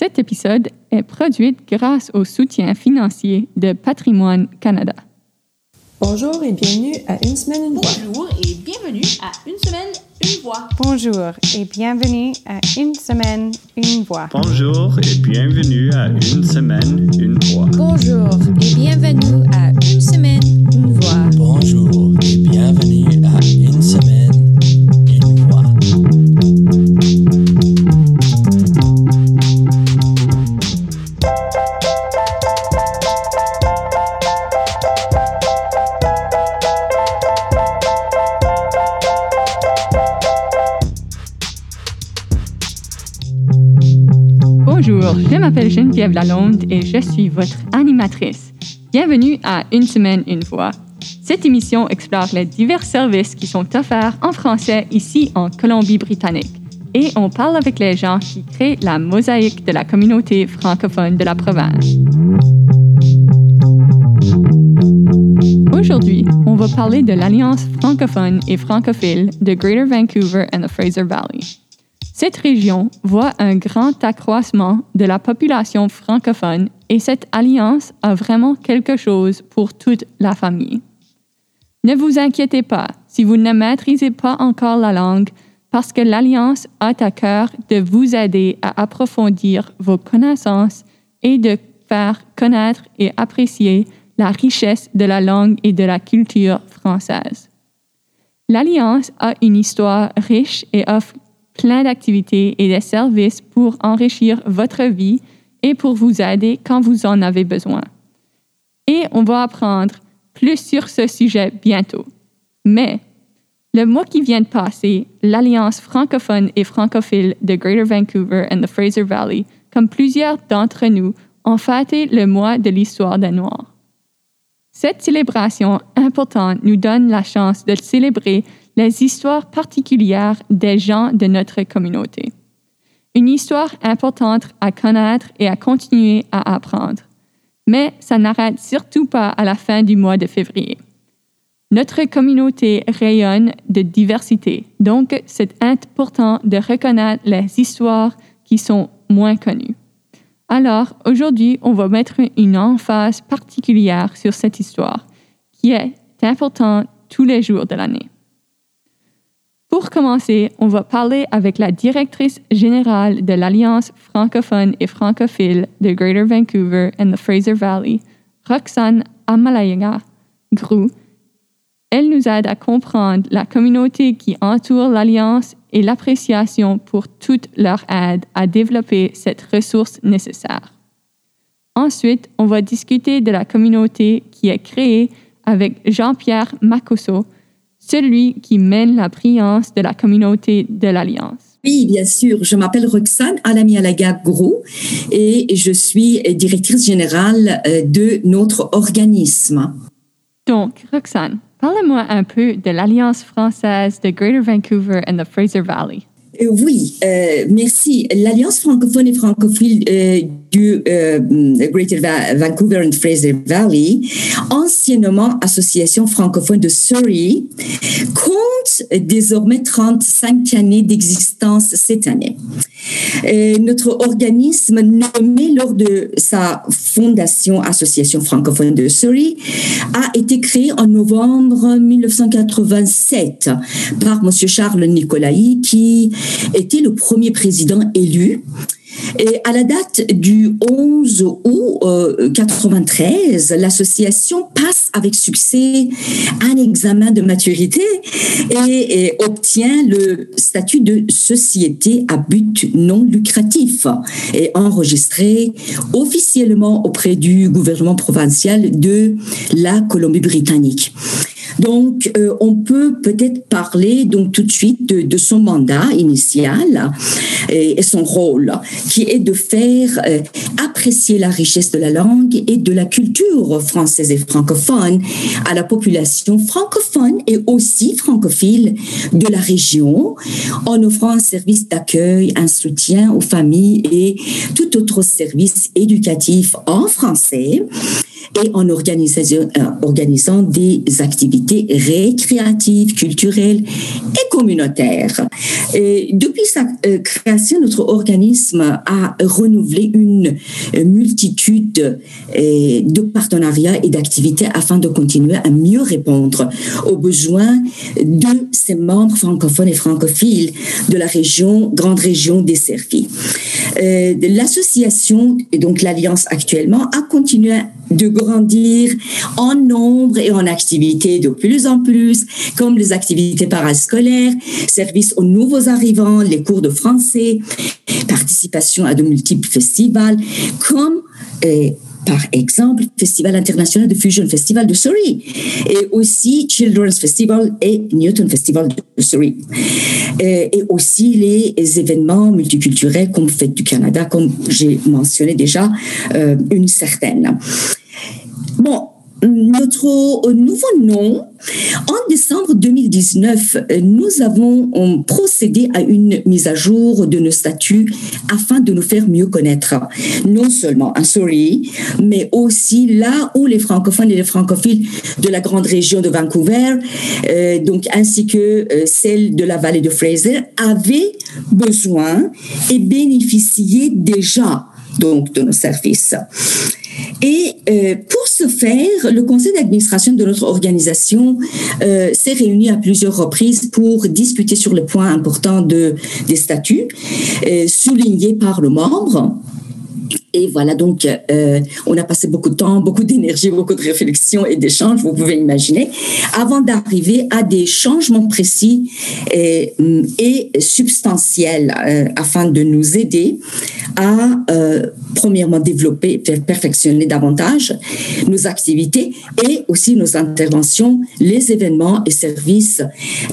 Cet épisode est produit grâce au soutien financier de Patrimoine Canada. Bonjour et bienvenue à Une semaine, une voix. Bonjour et bienvenue à Une semaine, une voix. Bonjour et bienvenue à Une semaine, une voix. Bonjour et bienvenue à Une semaine, une voix. Bonjour et bienvenue à Une semaine, Geneviève Lalonde et je suis votre animatrice. Bienvenue à Une semaine, une voix. Cette émission explore les divers services qui sont offerts en français ici en Colombie-Britannique. Et on parle avec les gens qui créent la mosaïque de la communauté francophone de la province. Aujourd'hui, on va parler de l'Alliance francophone et francophile de Greater Vancouver and the Fraser Valley. Cette région voit un grand accroissement de la population francophone et cette alliance a vraiment quelque chose pour toute la famille. Ne vous inquiétez pas si vous ne maîtrisez pas encore la langue parce que l'Alliance a à cœur de vous aider à approfondir vos connaissances et de faire connaître et apprécier la richesse de la langue et de la culture française. L'Alliance a une histoire riche et offre plein d'activités et de services pour enrichir votre vie et pour vous aider quand vous en avez besoin. Et on va apprendre plus sur ce sujet bientôt. Mais le mois qui vient de passer, l'Alliance francophone et francophile de Greater Vancouver and the Fraser Valley, comme plusieurs d'entre nous, ont fêté le mois de l'histoire des Noirs. Cette célébration importante nous donne la chance de célébrer les histoires particulières des gens de notre communauté. Une histoire importante à connaître et à continuer à apprendre. Mais ça n'arrête surtout pas à la fin du mois de février. Notre communauté rayonne de diversité, donc c'est important de reconnaître les histoires qui sont moins connues. Alors, aujourd'hui, on va mettre une emphase particulière sur cette histoire, qui est importante tous les jours de l'année. Pour commencer, on va parler avec la directrice générale de l'Alliance francophone et francophile de Greater Vancouver and the Fraser Valley, Roxane Amalayaga Grou. Elle nous aide à comprendre la communauté qui entoure l'Alliance et l'appréciation pour toute leur aide à développer cette ressource nécessaire. Ensuite, on va discuter de la communauté qui est créée avec Jean-Pierre Macosso, celui qui mène la brillance de la communauté de l'Alliance. Oui, bien sûr. Je m'appelle Roxane Alamialaga Gros et je suis directrice générale euh, de notre organisme. Donc, Roxane, parlez-moi un peu de l'Alliance française de Greater Vancouver and the Fraser Valley. Euh, Oui, euh, merci. L'Alliance francophone et francophile euh, du Greater Va- Vancouver and Fraser Valley, anciennement Association francophone de Surrey, compte désormais 35 années d'existence cette année. Notre organisme nommé lors de sa fondation Association francophone de Surrey a été créé en novembre 1987 par M. Charles Nicolai qui était le premier président élu. Et à la date du 11 août euh, 93, l'association passe avec succès un examen de maturité et, et obtient le statut de société à but non lucratif et enregistré officiellement auprès du gouvernement provincial de la Colombie-Britannique. Donc, euh, on peut peut-être parler donc tout de suite de, de son mandat initial et, et, son rôle, qui est de faire euh, apprécier la richesse de la langue et de la culture française et francophone à la population francophone et aussi francophile de la région, en offrant un service d'accueil, un soutien aux familles et tout autre service éducatif en français et en euh, organisant des activités récréatives, culturelles et communautaires. Et depuis sa euh, création, notre organisme a renouvelé une multitude euh, de partenariats et d'activités afin de continuer à mieux répondre aux besoins de ses membres francophones et francophiles de la région, grande région desservie. Euh, L'association, et donc l'Alliance actuellement, a continué de grandir en nombre et en activités de plus en plus, comme les activités parascolaires, service aux nouveaux arrivants, les cours de français, participation à de multiples festivals, comme euh, par exemple, Festival international de fusion, Festival de Surrey, et aussi Children's Festival et Newton Festival de Surrey. Et, et aussi les événements multiculturels comme Fête du Canada, comme j'ai mentionné déjà euh, une certaine. Bon, notre nouveau nom, en décembre 2019, nous avons procédé à une mise à jour de nos statuts afin de nous faire mieux connaître, non seulement en Surrey, mais aussi là où les francophones et les francophiles de la grande région de Vancouver, euh, donc ainsi que euh, celle de la vallée de Fraser, avaient besoin et bénéficiaient déjà donc de nos services. Et euh, pour ce faire, le conseil d'administration de notre organisation euh, s'est réuni à plusieurs reprises pour discuter sur les points importants de, des statuts euh, soulignés par le membre. Et voilà, donc, euh, on a passé beaucoup de temps, beaucoup d'énergie, beaucoup de réflexion et d'échanges, vous pouvez imaginer, avant d'arriver à des changements précis et, et substantiels euh, afin de nous aider à, euh, premièrement, développer, perfectionner davantage nos activités et aussi nos interventions, les événements et services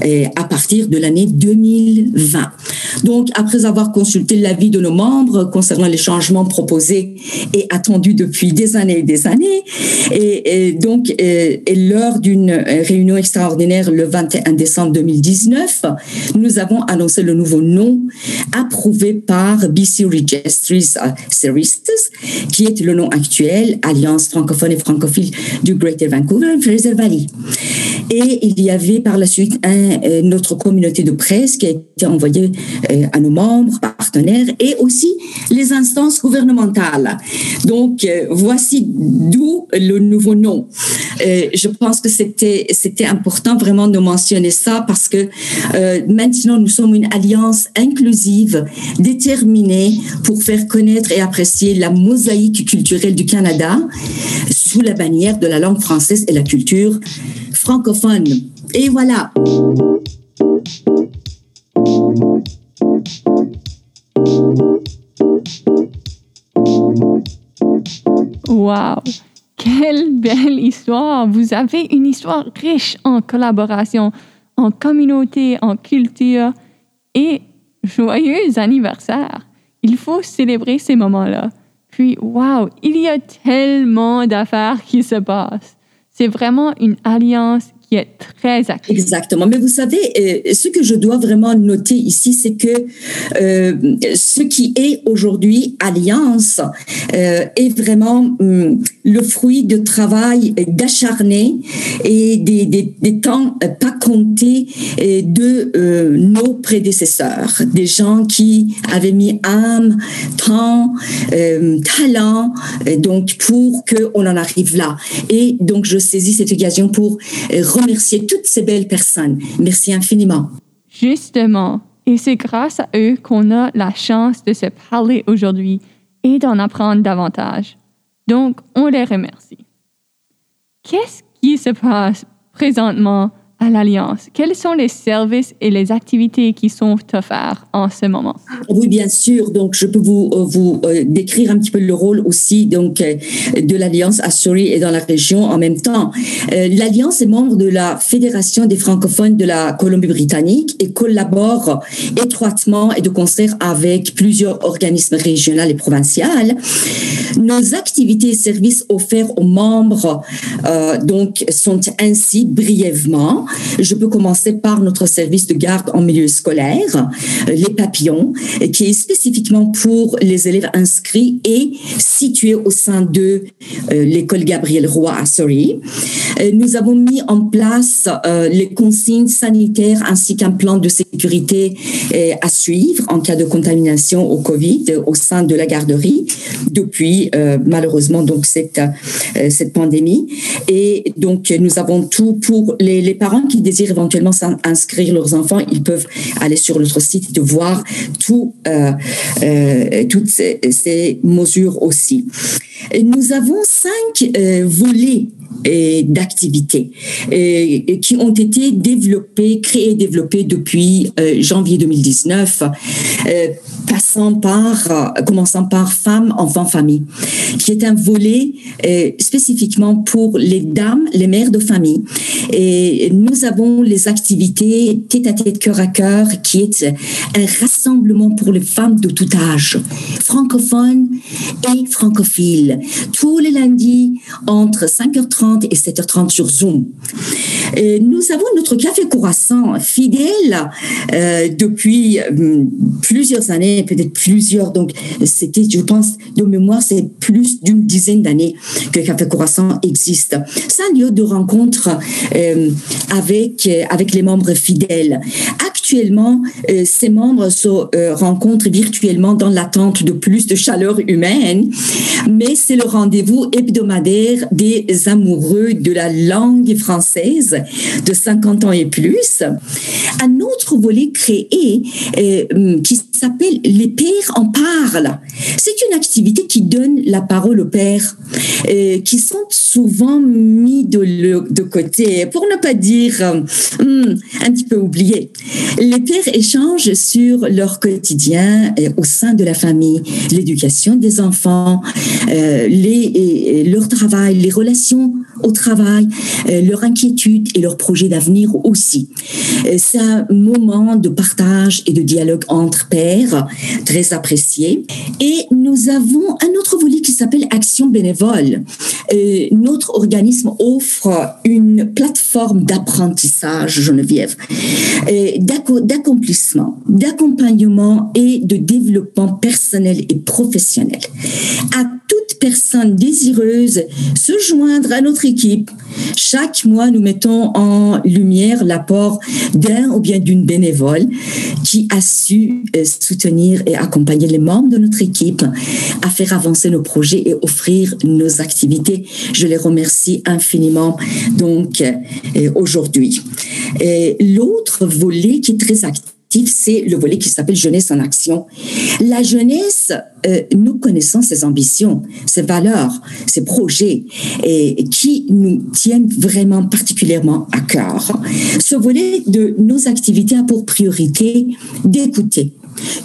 euh, à partir de l'année 2020. Donc, après avoir consulté l'avis de nos membres concernant les changements proposés et attendus depuis des années et des années, et, donc, et lors d'une réunion extraordinaire le 21 décembre 2019, nous avons annoncé le nouveau nom approuvé par BC Registries Services, qui est le nom actuel, Alliance francophone et francophile du Greater Vancouver Fraser Valley. Et il y avait par la suite euh, notre communauté de presse qui a été envoyée euh, à nos membres, partenaires et aussi les instances gouvernementales. Donc, euh, voici d'où le nouveau nom. Euh, je pense que c'était c'était important vraiment de mentionner ça parce que maintenant nous sommes une alliance inclusive, déterminée pour faire connaître et apprécier la mosaïque culturelle du Canada sous la bannière de la langue française et la culture francophone. Et voilà. Wow! Quelle belle histoire! Vous avez une histoire riche en collaboration, en communauté, en culture et joyeux anniversaire! Il faut célébrer ces moments-là. Puis, wow! Il y a tellement d'affaires qui se passent. C'est vraiment une alliance qui est très active. Exactement. Mais vous savez, euh, ce que je dois vraiment noter ici, c'est que euh, ce qui est aujourd'hui Alliance euh, est vraiment hum, le fruit de travail d'acharné et des, des, temps pas comptés de nos prédécesseurs, des gens qui avaient mis âme, temps, talent, donc pour qu'on en arrive là. Et donc, je saisis cette occasion pour remercier toutes ces belles personnes. Merci infiniment. Justement, et c'est grâce à eux qu'on a la chance de se parler aujourd'hui et d'en apprendre davantage. Donc, on les remercie. Qu'est-ce qui se passe présentement à l'Alliance? Quels sont les services et les activités qui sont offerts en ce moment? Oui, bien sûr. Donc, je peux vous, vous euh, décrire un petit peu le rôle aussi donc, euh, de l'Alliance à Surrey et dans la région en même temps. Euh, L'Alliance est membre de la Fédération des francophones de la Colombie-Britannique et collabore étroitement et de concert avec plusieurs organismes régionaux et provinciaux. Nos activités et services offerts aux membres donc, sont ainsi brièvement Je peux commencer par notre service de garde en milieu scolaire, euh, les papillons, qui est spécifiquement pour les élèves inscrits et situé au sein de euh, l'école Gabriel Roy à Surrey. Euh, Nous avons mis en place les consignes sanitaires ainsi qu'un plan de sécurité à suivre en cas de contamination au Covid au sein de la garderie depuis malheureusement donc cette cette pandémie et donc nous avons tout pour les, les parents qui désirent éventuellement inscrire leurs enfants ils peuvent aller sur notre site de voir euh, euh, toutes ces, ces mesures aussi. Et nous avons cinq euh, volets d'activités qui ont été développés, créés et développés depuis euh, janvier 2019, euh, passant par, euh, commençant par femmes, enfants, famille, qui est un volet spécifiquement pour les dames, les mères de famille. Et nous avons les activités tête à tête, cœur à cœur, qui est un rassemblement pour les femmes de tout âge, francophones et francophiles, tous les lundis entre 5h30 et 7h30 sur Zoom. Et nous avons notre café croissant fidèle euh, depuis euh, plusieurs années, peut-être plusieurs. Donc, c'était, je pense, de mémoire, c'est plus d'une dizaine d'années que Café Croissant existe. C'est un lieu de rencontre euh, avec, euh, avec les membres fidèles. Actuellement, euh, ces membres se euh, rencontrent virtuellement dans l'attente de plus de chaleur humaine, mais c'est le rendez-vous hebdomadaire des amoureux de la langue française de 50 ans et plus. Un autre volet créé euh, qui s'appelle Les pères en parlent. C'est une activité qui donne la parole aux pères euh, qui sont souvent mis de, côté, pour ne pas dire hmm, un petit peu oubliés. Les pères échangent sur leur quotidien euh, au sein de la famille, l'éducation des enfants, leur travail, les relations au travail, euh, leur inquiétude et leurs projets d'avenir aussi. Euh, C'est un moment de partage et de dialogue entre pairs très apprécié. Et nous avons un autre volet qui s'appelle Action bénévole. Euh, notre organisme offre une plateforme d'apprentissage, Geneviève, d'acco- d'accomplissement, d'accompagnement et de développement personnel et professionnel. À toute personne désireuse se joindre à notre équipe, chaque mois, nous mettons en lumière l'apport d'un ou bien d'une bénévole qui a su euh, soutenir et accompagner les membres de notre équipe à faire avancer nos projets et offrir nos activités. Je les remercie infiniment donc euh, aujourd'hui. L'autre volet qui est très actif, c'est le volet qui s'appelle Jeunesse en action. La jeunesse, euh, nous connaissons ses ambitions, ses valeurs, ses projets, et qui nous tiennent vraiment particulièrement à cœur. Ce volet de nos activités a pour priorité d'écouter,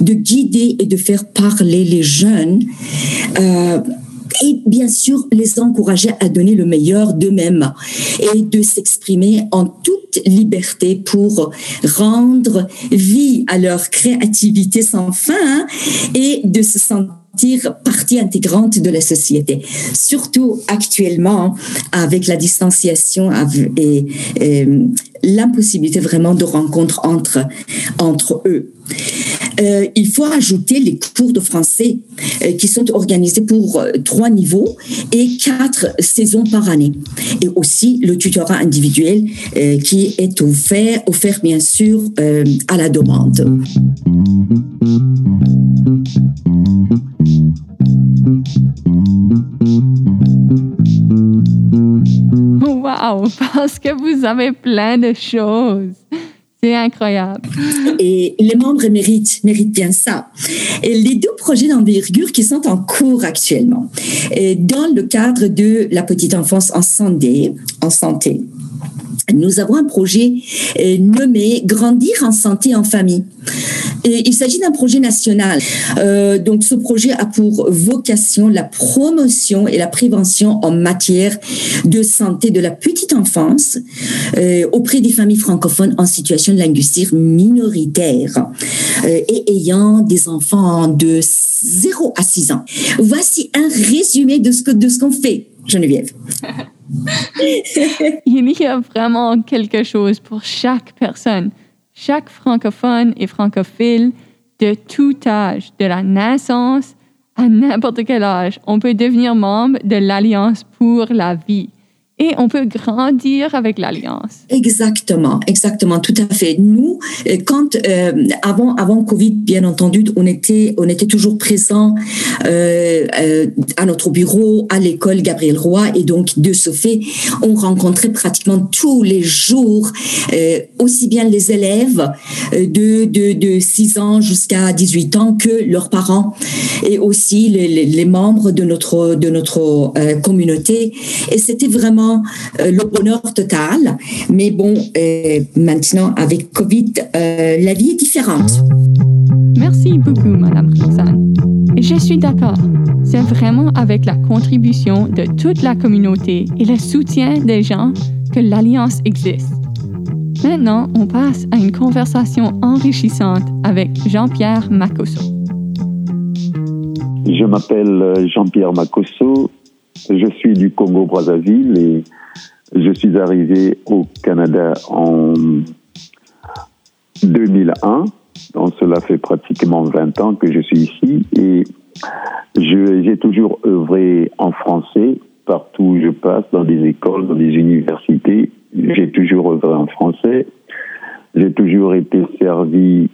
de guider et de faire parler les jeunes. euh, et bien sûr les encourager à donner le meilleur d'eux-mêmes et de s'exprimer en toute liberté pour rendre vie à leur créativité sans fin et de se sentir partie intégrante de la société. Surtout actuellement avec la distanciation et, et l'impossibilité vraiment de rencontre entre, eux. Euh, il faut ajouter les cours de français euh, qui sont organisés pour euh, trois niveaux et quatre saisons par année. Et aussi le tutorat individuel qui est offert, bien sûr à la demande. Parce que vous avez plein de choses. C'est incroyable. Et les membres méritent, méritent bien ça. Les deux projets d'envergure qui sont en cours actuellement, dans le cadre de la petite enfance en santé, en santé nous avons un projet euh, nommé Grandir en santé en famille. Il s'agit d'un projet national. Euh, donc, ce projet a pour vocation la promotion et la prévention en matière de santé de la petite enfance euh, auprès des familles francophones en situation linguistique minoritaire et ayant des enfants de 0 à 6 ans. Voici un résumé de ce de ce qu'on fait, Geneviève. Il y a vraiment quelque chose pour chaque personne, chaque francophone et francophile de tout âge, de la naissance à n'importe quel âge. On peut devenir membre de l'Alliance pour la vie et on peut grandir avec l'Alliance. Exactement, exactement, tout à fait. Nous, euh, quand euh, avant avant Covid, bien entendu, on était on était toujours présent euh, à notre bureau, à l'école Gabriel Roy, et donc de ce fait, on rencontrait pratiquement tous les jours aussi bien les élèves de de, de 6 ans jusqu'à 18 ans que leurs parents et aussi les, les, membres de notre de notre communauté. Et c'était vraiment euh, le bonheur total. Mais bon, euh, maintenant, avec Covid, euh, la vie est différente. Merci beaucoup, Madame Roxane. Et je suis d'accord. C'est vraiment avec la contribution de toute la communauté et le soutien des gens que l'Alliance existe. Maintenant, on passe à une conversation enrichissante avec Jean-Pierre Macosso. Je m'appelle Jean-Pierre Macosso. Je suis du Congo-Brazzaville et je suis arrivé au Canada en 2001. Donc cela fait pratiquement 20 ans que je suis ici et j'ai toujours œuvré en français partout où je passe, dans des écoles, dans des universités. J'ai toujours œuvré en français. J'ai toujours été servi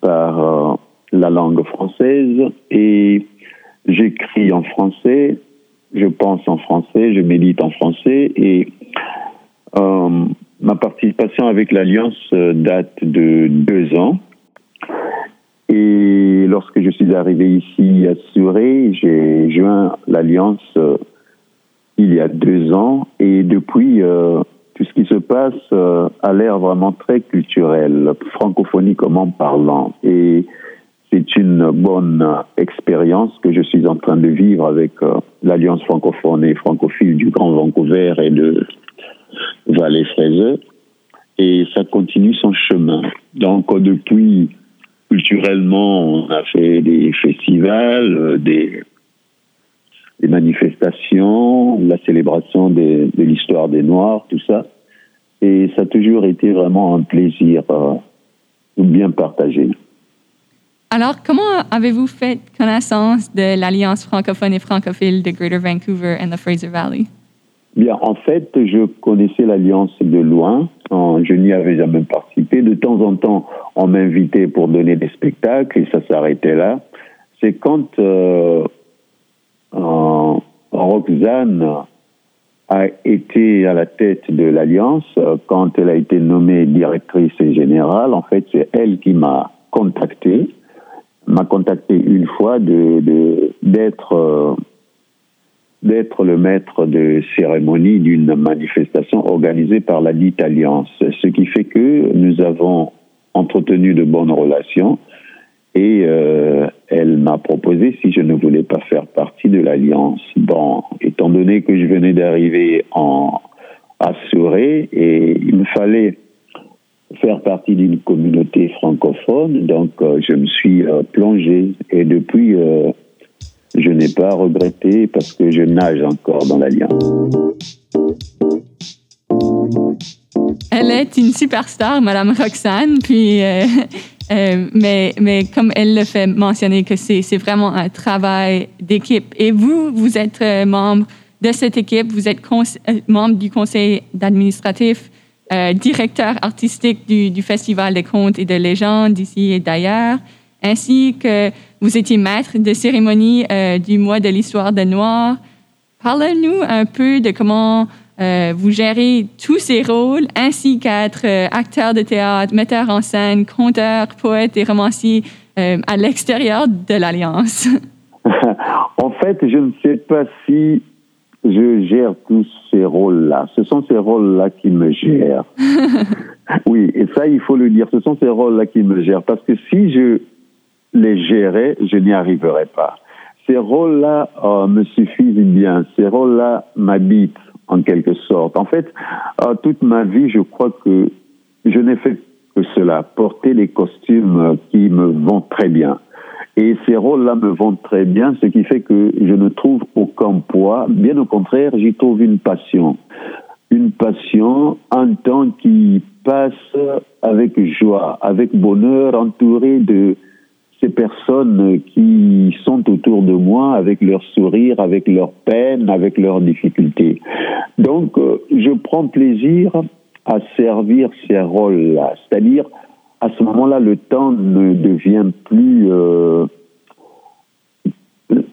par euh, la langue française et j'écris en français, je pense en français, je médite en français et euh, ma participation avec l'Alliance euh, date de deux ans. Et lorsque je suis arrivé ici à Surrey, j'ai joint l'Alliance euh, il y a deux ans et depuis, tout ce qui se passe a l'air vraiment très culturel, francophoniquement parlant. C'est une bonne expérience que je suis en train de vivre avec euh, l'Alliance francophone et francophile du Grand Vancouver et de Valais-Fraiseux. Et ça continue son chemin. Donc, depuis, culturellement, on a fait des festivals, euh, des, manifestations, la célébration de l'histoire des Noirs, tout ça. Et ça a toujours été vraiment un plaisir euh, bien partagé. Alors, comment avez-vous fait connaissance de l'Alliance francophone et francophile de Greater Vancouver and the Fraser Valley? Bien, en fait, je connaissais l'Alliance de loin. Je n'y avais jamais participé. De temps en temps, on m'invitait pour donner des spectacles et ça s'arrêtait là. C'est quand euh, Roxane a été à la tête de l'Alliance, quand elle a été nommée directrice générale, en fait, c'est elle qui m'a contacté, m'a contacté une fois de d'être euh, d'être le maître de cérémonie d'une manifestation organisée par la dite Alliance. Ce qui fait que nous avons entretenu de bonnes relations et euh, elle m'a proposé si je ne voulais pas faire partie de l'Alliance. Bon, étant donné que je venais d'arriver en Surrey et il me fallait faire partie d'une communauté francophone, donc euh, je me suis euh, plongé et depuis euh, je n'ai pas regretté parce que je nage encore dans l'Alliance. Elle est une superstar, Madame Roxane, puis, euh, mais, mais comme elle le fait mentionner que c'est vraiment un travail d'équipe. Et vous, vous êtes membre de cette équipe, vous êtes membre du conseil administratif, euh, directeur artistique du, Festival des contes et de légendes d'ici et d'ailleurs, ainsi que vous étiez maître de cérémonie euh, du mois de l'histoire de Noir. Parlez-nous un peu de comment euh, vous gérez tous ces rôles, ainsi qu'être acteur de théâtre, metteur en scène, conteur, poète et romancier à l'extérieur de l'Alliance. en fait, je ne sais pas si je gère tous ces rôles-là. Ce sont ces rôles-là qui me gèrent. oui, et ça, il faut le dire. Ce sont ces rôles-là qui me gèrent. Parce que si je les gérais, je n'y arriverais pas. Ces rôles-là euh, me suffisent bien. Ces rôles-là m'habitent en quelque sorte. En fait, euh, toute ma vie, je crois que je n'ai fait que cela, porter les costumes qui me vont très bien. Et ces rôles-là me vont très bien, ce qui fait que je ne trouve aucun poids. Bien au contraire, j'y trouve une passion. Une passion, un temps qui passe avec joie, avec bonheur, entouré de ces personnes qui sont autour de moi avec leur sourire, avec leur peine, avec leurs difficultés. Donc, euh, je prends plaisir à servir ces rôles-là. C'est-à-dire, à ce moment-là, le temps ne devient plus euh,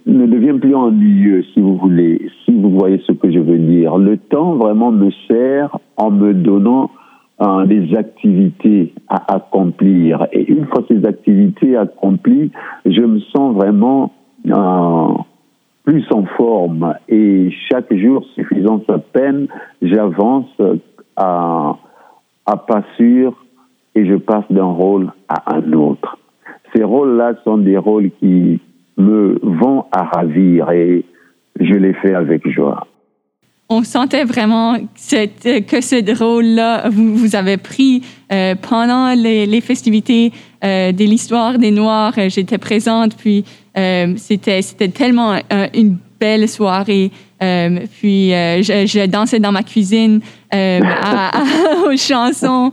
ne devient plus ennuyeux, si vous voulez, si vous voyez ce que je veux dire. Le temps vraiment me sert en me donnant euh, des activités à accomplir. Et une fois ces activités accomplies, je me sens vraiment euh, plus en forme. Et chaque jour suffisant sa peine, j'avance à, à pas sûr et je passe d'un rôle à un autre. Ces rôles-là sont des rôles qui me vont à ravir et je les fais avec joie. On sentait vraiment que ce rôle-là, vous, avez pris euh, pendant les, festivités euh, de l'histoire des Noirs. J'étais présente, puis euh, c'était, tellement euh, une belle soirée. Euh, puis euh, je, dansais dans ma cuisine euh, aux chansons.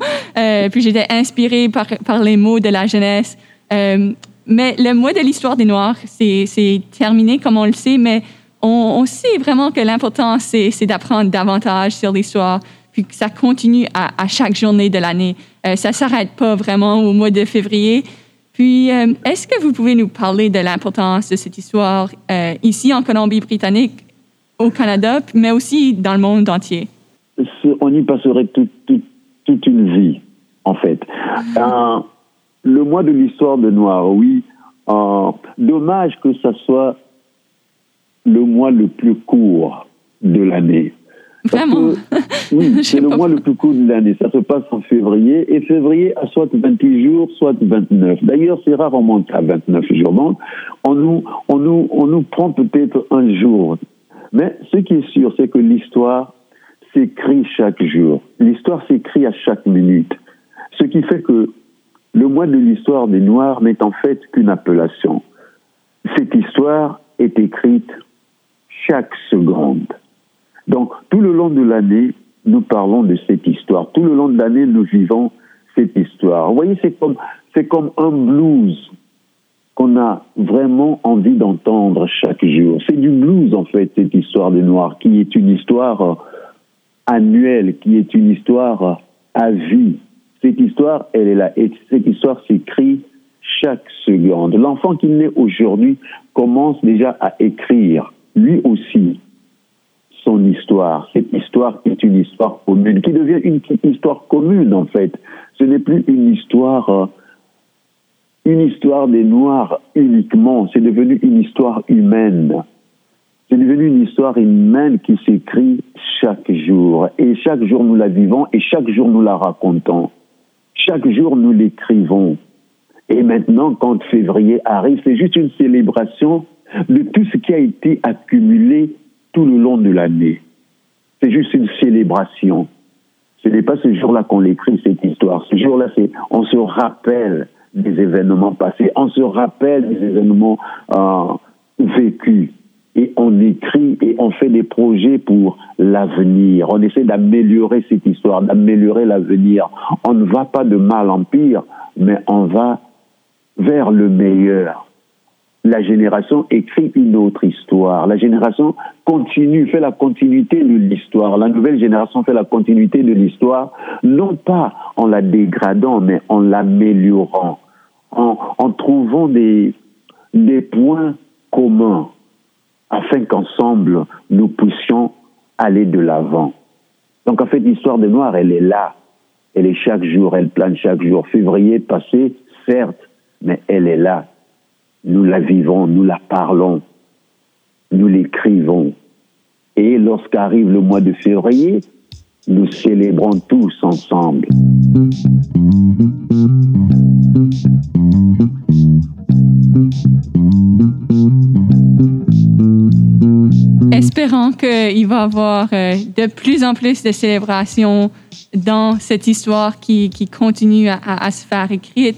puis j'étais inspirée par, les mots de la jeunesse. mais le mois de l'histoire des Noirs, c'est, terminé, comme on le sait, mais on, sait vraiment que l'important, c'est, d'apprendre davantage sur l'histoire, puis que ça continue à, à chaque journée de l'année. ça ne s'arrête pas vraiment au mois de février. Puis, est-ce que vous pouvez nous parler de l'importance de cette histoire ici en Colombie-Britannique, au Canada, mais aussi dans le monde entier? On y passerait tout, tout, toute une vie, en fait. Euh, le mois de l'histoire de Noir, oui. Euh, dommage que ce soit le mois le plus court de l'année. Vraiment? Que, oui, c'est le mois le plus court de l'année. Ça se passe en février. Et février a soit 28 jours, soit 29. D'ailleurs, c'est rare, on monte à 29 jours. Donc, on nous, on nous, on nous prend peut-être un jour. Mais ce qui est sûr, c'est que l'histoire s'écrit chaque jour. L'histoire s'écrit à chaque minute. Ce qui fait que le mois de l'histoire des Noirs n'est en fait qu'une appellation. Cette histoire est écrite chaque seconde. Donc, tout le long de l'année, nous parlons de cette histoire. Tout le long de l'année, nous vivons cette histoire. Vous voyez, c'est comme, c'est comme un blues qu'on a vraiment envie d'entendre chaque jour. C'est du blues, en fait, cette histoire des Noirs, qui est une histoire annuelle, qui est une histoire à vie. Cette histoire, elle est là. Et cette histoire s'écrit chaque seconde. L'enfant qui naît aujourd'hui commence déjà à écrire, lui aussi, son histoire. Cette histoire est une histoire commune, qui devient une histoire commune en fait. Ce n'est plus une histoire, euh, une histoire des Noirs uniquement. C'est devenu une histoire humaine. C'est devenu une histoire humaine qui s'écrit chaque jour. Et chaque jour nous la vivons et chaque jour nous la racontons. Chaque jour nous l'écrivons. Et maintenant, quand février arrive, c'est juste une célébration de tout ce qui a été accumulé tout le long de l'année. C'est juste une célébration. Ce n'est pas ce jour-là qu'on écrit cette histoire. Ce jour-là, c'est on se rappelle des événements passés, on se rappelle des événements euh, vécus et on écrit et on fait des projets pour l'avenir. On essaie d'améliorer cette histoire, d'améliorer l'avenir. On ne va pas de mal en pire, mais on va vers le meilleur la génération écrit une autre histoire. La génération continue, fait la continuité de l'histoire. La nouvelle génération fait la continuité de l'histoire, non pas en la dégradant, mais en l'améliorant, en, en, trouvant des, des points communs afin qu'ensemble nous puissions aller de l'avant. Donc en fait, l'histoire des Noirs, elle est là. Elle est chaque jour, elle plane chaque jour. Février passé, certes, mais elle est là nous la vivons, nous la parlons, nous l'écrivons. Et lorsqu'arrive le mois de février, nous célébrons tous ensemble. Espérons qu'il va y avoir euh, de plus en plus de célébrations dans cette histoire qui, continue à, se faire écrire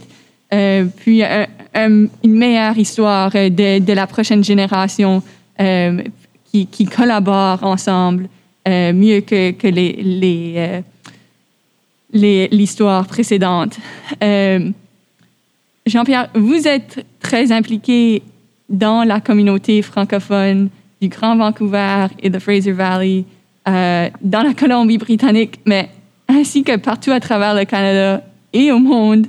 euh, puis euh, euh, une meilleure histoire de, la prochaine génération qui, qui collabore ensemble mieux que, les, l'histoire précédente. Jean-Pierre, vous êtes très impliqué dans la communauté francophone du Grand Vancouver et de Fraser Valley, dans la Colombie-Britannique, mais ainsi que partout à travers le Canada et au monde.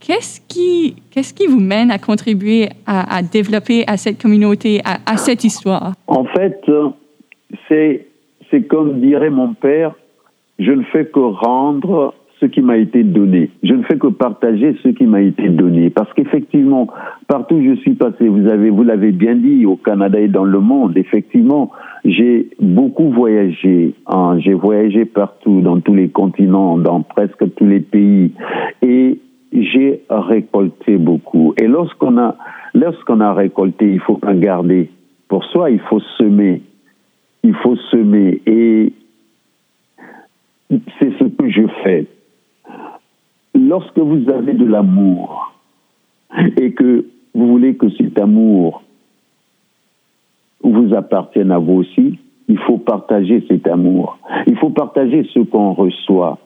Qu'est-ce qui, qu'est-ce qui vous mène à contribuer à, développer à cette communauté, à, à cette histoire? En fait, c'est, c'est comme dirait mon père, je ne fais que rendre ce qui m'a été donné. Je ne fais que partager ce qui m'a été donné. Parce qu'effectivement, partout où je suis passé, vous avez, vous l'avez bien dit, au Canada et dans le monde, effectivement, j'ai beaucoup voyagé. Hein, j'ai voyagé partout, dans tous les continents, dans presque tous les pays. Et j'ai récolté beaucoup. Et lorsqu'on a, lorsqu'on a récolté, il faut pas garder. Pour soi, il faut semer. Il faut semer. Et c'est ce que je fais lorsque vous avez de l'amour et que vous voulez que cet amour vous appartienne à vous aussi, il faut partager cet amour. Il faut partager ce qu'on reçoit.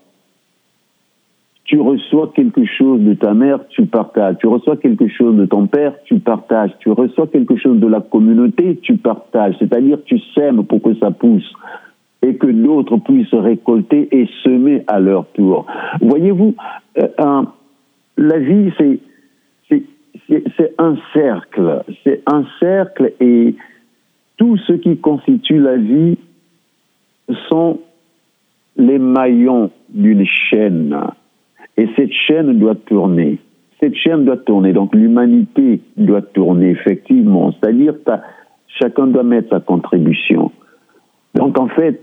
Tu reçois quelque chose de ta mère, tu partages. Tu reçois quelque chose de ton père, tu partages. Tu reçois quelque chose de la communauté, tu partages. C'est-à-dire tu sèmes pour que ça pousse et que d'autres puissent récolter et semer à leur tour. Voyez-vous, euh, la vie, c'est c'est un cercle, c'est un cercle et tout ce qui constitue la vie sont les maillons d'une chaîne. Et cette chaîne doit tourner. Cette chaîne doit tourner. Donc l'humanité doit tourner, effectivement. C'est-à-dire que chacun doit mettre sa contribution. Donc en fait,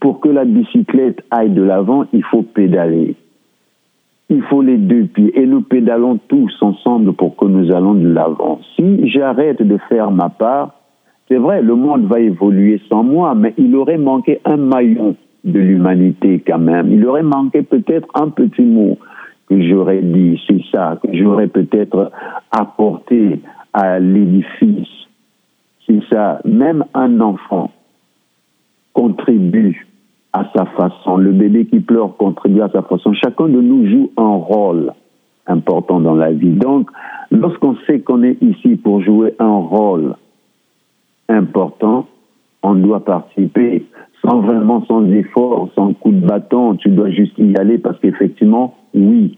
pour que la bicyclette aille de l'avant, il faut pédaler. Il faut les deux pieds. Et nous pédalons tous ensemble pour que nous allons de l'avant. Si j'arrête de faire ma part, c'est vrai, le monde va évoluer sans moi, mais il aurait manqué un maillon de l'humanité quand même. Il aurait manqué peut-être un petit mot que j'aurais dit, c'est ça, que j'aurais peut-être apporté à l'édifice. C'est ça, même un enfant contribue à sa façon. Le bébé qui pleure contribue à sa façon. Chacun de nous joue un rôle important dans la vie. Donc, lorsqu'on sait qu'on est ici pour jouer un rôle important, on doit participer sans vraiment, sans effort, sans coup de bâton. Tu dois juste y aller parce qu'effectivement, oui,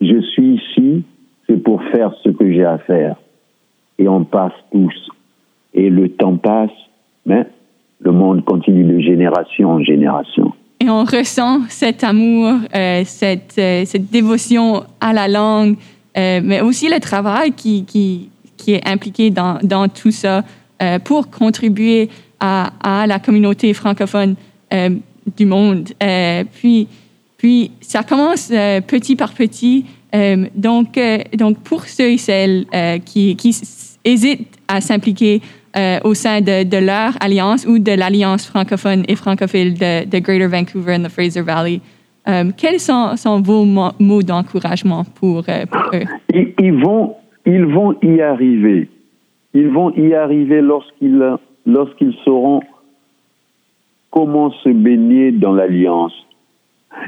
je suis ici, c'est pour faire ce que j'ai à faire. Et on passe tous. Et le temps passe, mais le monde continue de génération en génération. Et on ressent cet amour, euh, cette, euh, cette, dévotion à la langue, euh, mais aussi le travail qui, qui, qui est impliqué dans, dans tout ça pour contribuer à, la communauté francophone euh, du monde. puis, puis, ça commence petit par petit. donc, donc, pour ceux et celles qui, qui hésitent à s'impliquer euh, au sein de, leur alliance ou de l'alliance francophone et francophile de, Greater Vancouver and the Fraser Valley. Euh, quels sont, vos mots d'encouragement pour, euh, eux? Ils, vont, ils vont y arriver. Ils vont y arriver lorsqu'ils lorsqu'ils sauront comment se baigner dans l'alliance.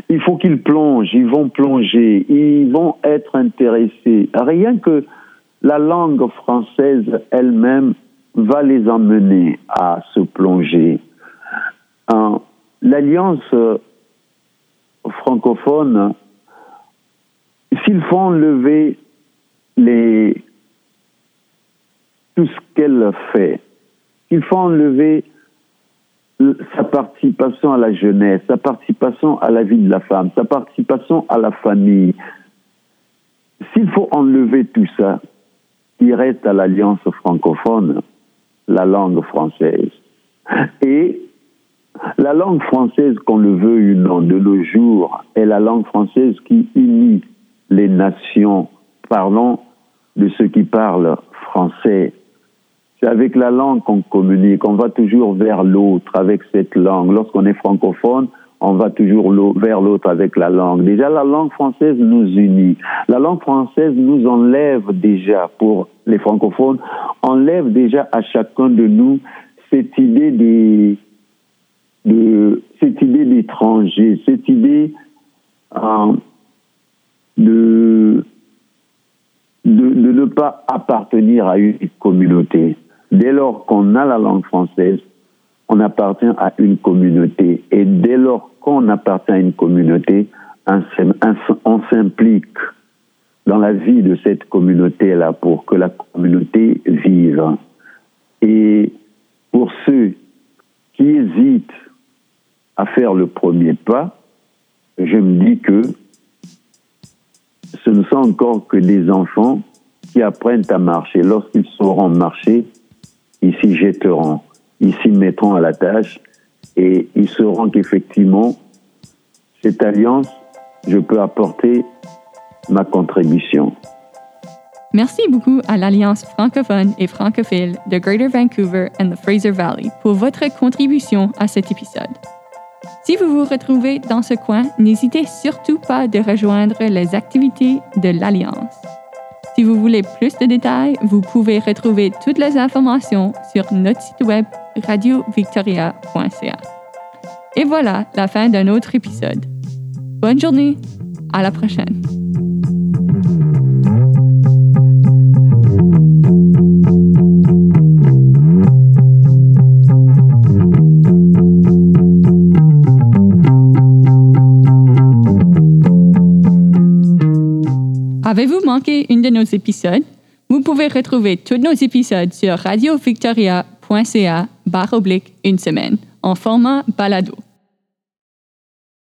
Il faut qu'ils plongent, ils vont plonger, ils vont être intéressés. Rien que la langue française elle-même va les emmener à se plonger. L'alliance euh, francophone, s'ils font lever les, tout ce qu'elle fait, s'ils font lever sa participation à la jeunesse, sa participation à la vie de la femme, sa participation à la famille, s'il faut enlever tout ça, il reste à l'alliance francophone la langue française. Et la langue française, qu'on le veut ou non, de nos jours, est la langue française qui unit les nations. Parlons de ceux qui parlent français. C'est avec la langue qu'on communique, on va toujours vers l'autre avec cette langue. Lorsqu'on est francophone, on va toujours vers l'autre avec la langue. Déjà, la langue française nous unit. La langue française nous enlève déjà, pour les francophones, enlève déjà à chacun de nous cette idée de cette idée d'étranger, cette idée de, de, de ne pas appartenir à une communauté. Dès lors qu'on a la langue française, on appartient à une communauté. Et dès lors qu'on appartient à une communauté, on s'im- on s'implique dans la vie de cette communauté-là pour que la communauté vive. Et pour ceux qui hésitent à faire le premier pas, je me dis que ce ne sont encore que des enfants qui apprennent à marcher. Lorsqu'ils sauront marcher, s'y jetteront, s'y mettront à la tâche et ils sauront qu'effectivement, cette alliance, je peux apporter ma contribution. Merci beaucoup à l'Alliance francophone et francophile de Greater Vancouver and the Fraser Valley pour votre contribution à cet épisode. Si vous vous retrouvez dans ce coin, n'hésitez surtout pas de rejoindre les activités de l'Alliance. Si vous voulez plus de détails, vous pouvez retrouver toutes les informations sur notre site web radiovictoria.ca. Et voilà la fin d'un autre épisode. Bonne journée, à la prochaine. Avez-vous manqué une de nos épisodes? Vous pouvez retrouver tous nos épisodes sur radiovictoria.ca barre oblique une semaine en format balado.